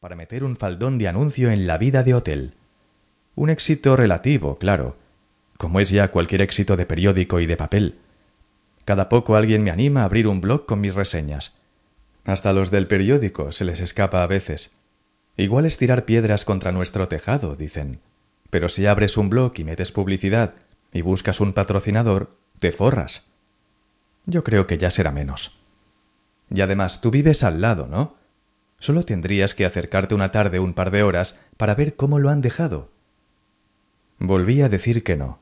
para meter un faldón de anuncio en la vida de hotel. Un éxito relativo, claro, como es ya cualquier éxito de periódico y de papel. Cada poco alguien me anima a abrir un blog con mis reseñas. Hasta los del periódico se les escapa a veces. Igual es tirar piedras contra nuestro tejado, dicen. Pero si abres un blog y metes publicidad y buscas un patrocinador, te forras. Yo creo que ya será menos. Y además, tú vives al lado, ¿no? Solo tendrías que acercarte una tarde un par de horas para ver cómo lo han dejado. Volví a decir que no.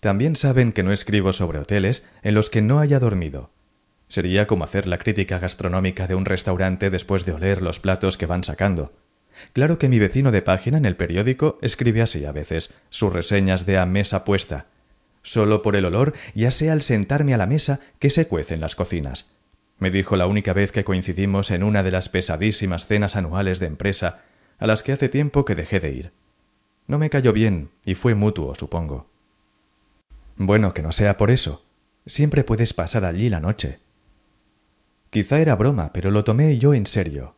También saben que no escribo sobre hoteles en los que no haya dormido. Sería como hacer la crítica gastronómica de un restaurante después de oler los platos que van sacando. Claro que mi vecino de página en el periódico escribe así a veces sus reseñas de a mesa puesta. Solo por el olor, ya sea al sentarme a la mesa que se cuece en las cocinas. Me dijo la única vez que coincidimos en una de las pesadísimas cenas anuales de empresa a las que hace tiempo que dejé de ir. No me cayó bien y fue mutuo, supongo. Bueno, que no sea por eso. Siempre puedes pasar allí la noche. Quizá era broma, pero lo tomé yo en serio.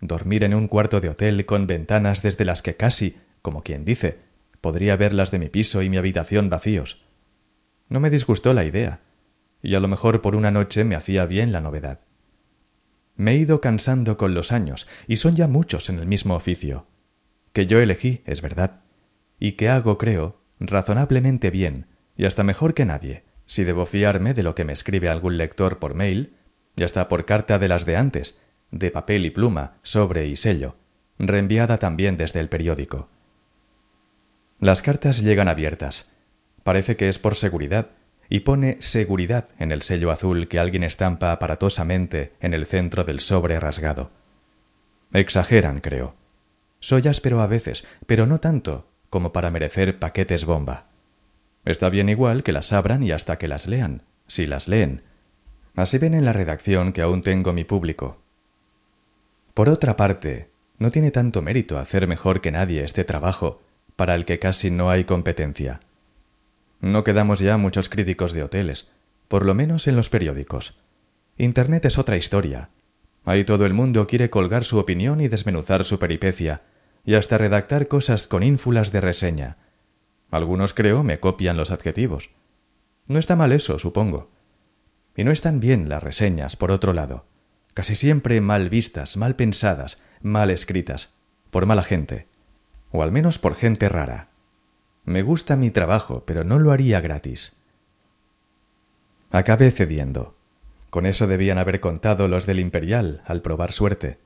Dormir en un cuarto de hotel con ventanas desde las que casi, como quien dice, podría ver las de mi piso y mi habitación vacíos. No me disgustó la idea, y a lo mejor por una noche me hacía bien la novedad. Me he ido cansando con los años, y son ya muchos en el mismo oficio, que yo elegí, es verdad, y que hago, creo, razonablemente bien, y hasta mejor que nadie, si debo fiarme de lo que me escribe algún lector por mail, y hasta por carta de las de antes, de papel y pluma, sobre y sello, reenviada también desde el periódico. Las cartas llegan abiertas. Parece que es por seguridad, y pone seguridad en el sello azul que alguien estampa aparatosamente en el centro del sobre rasgado. Exageran, creo. Soy áspero a veces, pero no tanto como para merecer paquetes bomba. Está bien igual que las abran y hasta que las lean, si las leen. Así ven en la redacción que aún tengo mi público, por otra parte, no tiene tanto mérito hacer mejor que nadie este trabajo, para el que casi no hay competencia. No quedamos ya muchos críticos de hoteles, por lo menos en los periódicos. Internet es otra historia. Ahí todo el mundo quiere colgar su opinión y desmenuzar su peripecia, y hasta redactar cosas con ínfulas de reseña. Algunos, creo, me copian los adjetivos. No está mal eso, supongo. Y no están bien las reseñas, por otro lado casi siempre mal vistas, mal pensadas, mal escritas, por mala gente, o al menos por gente rara. Me gusta mi trabajo, pero no lo haría gratis. Acabé cediendo. Con eso debían haber contado los del Imperial al probar suerte.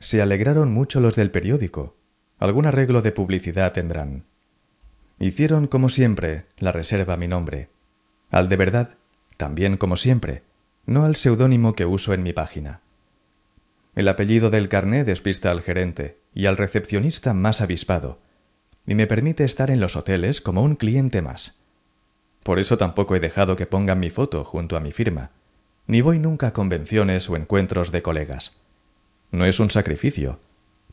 Se alegraron mucho los del periódico. Algún arreglo de publicidad tendrán. Hicieron, como siempre, la reserva a mi nombre. Al de verdad, también como siempre, no al seudónimo que uso en mi página. El apellido del carné despista al gerente y al recepcionista más avispado, y me permite estar en los hoteles como un cliente más. Por eso tampoco he dejado que pongan mi foto junto a mi firma, ni voy nunca a convenciones o encuentros de colegas. No es un sacrificio.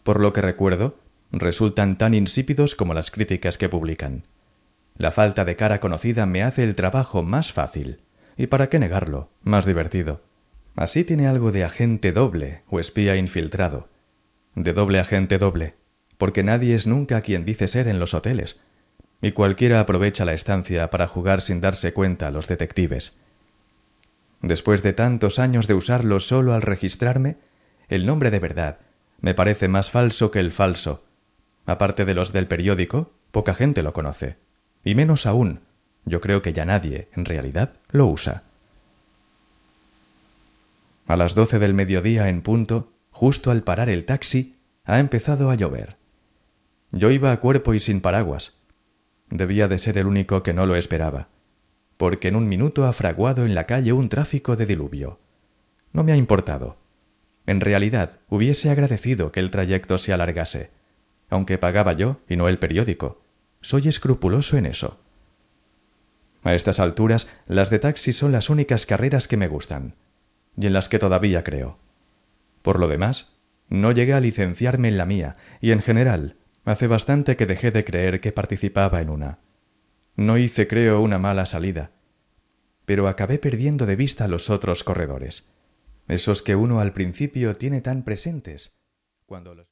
Por lo que recuerdo, resultan tan insípidos como las críticas que publican. La falta de cara conocida me hace el trabajo más fácil, y para qué negarlo, más divertido. Así tiene algo de agente doble o espía infiltrado. De doble agente doble, porque nadie es nunca quien dice ser en los hoteles, y cualquiera aprovecha la estancia para jugar sin darse cuenta a los detectives. Después de tantos años de usarlo solo al registrarme, el nombre de verdad me parece más falso que el falso. Aparte de los del periódico, poca gente lo conoce. Y menos aún, yo creo que ya nadie, en realidad, lo usa. A las doce del mediodía en punto, justo al parar el taxi, ha empezado a llover. Yo iba a cuerpo y sin paraguas. Debía de ser el único que no lo esperaba, porque en un minuto ha fraguado en la calle un tráfico de diluvio. No me ha importado. En realidad, hubiese agradecido que el trayecto se alargase, aunque pagaba yo y no el periódico. Soy escrupuloso en eso. A estas alturas, las de taxi son las únicas carreras que me gustan y en las que todavía creo. Por lo demás, no llegué a licenciarme en la mía, y en general, hace bastante que dejé de creer que participaba en una. No hice, creo, una mala salida, pero acabé perdiendo de vista los otros corredores, esos que uno al principio tiene tan presentes, cuando los